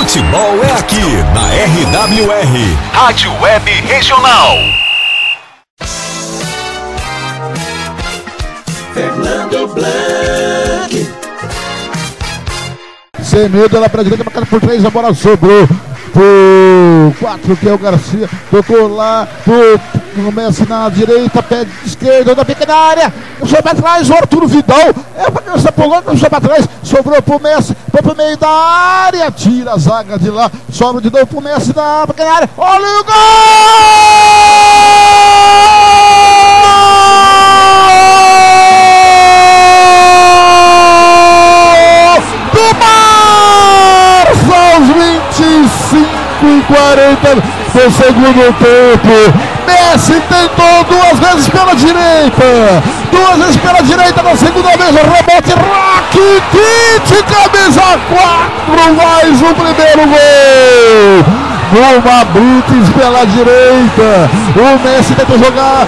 Futebol é aqui, na RWR. Rádio Web Regional. Fernando Blanc. Sem medo, ela pra direita, marcada por três, a bola sobrou por quatro, que é o Garcia, tocou lá, por Messi na direita, pé esquerdo, da pequena área, puxou pra trás, o Arturo Vidal, é pra criança pulou, puxou pra trás, sobrou pro Messi, foi pro meio da área, tira a zaga de lá, sobra de novo pro Messi na pequena área, olha o gol! E 40 do segundo tempo. Messi tentou duas vezes pela direita, duas vezes pela direita na segunda vez, rebote, Rakitic, camisa 4, mais o primeiro gol. Numa blitz pela direita, o Messi tentou jogar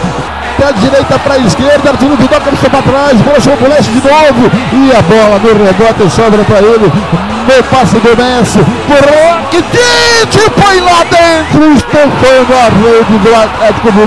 da direita para a esquerda, Arthur Vidal cabeça para trás, bola pro leste de novo, e a bola no rebote sobra para ele, no passe do Messi, Rakitic põe lá dentro, estofando a rede do Atlético do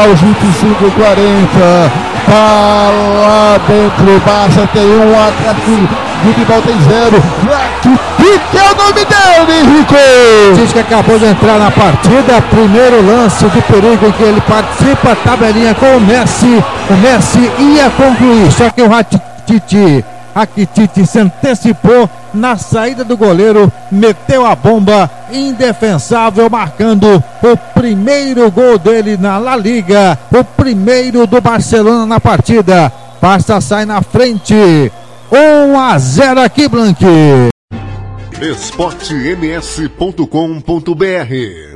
aos 25 40 tá lá dentro, Barça tem um Atlético Bilbao tem zero, Rakitic é o nome dele, Henrique! Diz que acabou de entrar na partida, primeiro lance de perigo em que ele participa, tabelinha com o Messi, o Messi ia concluir, só que o Rakitic Rakitic se antecipou na saída do goleiro, meteu a bomba, indefensável, marcando o primeiro gol dele na La Liga, o primeiro do Barcelona na partida. Barça sai na frente, 1 a 0 aqui, Blanque. esportems.com.br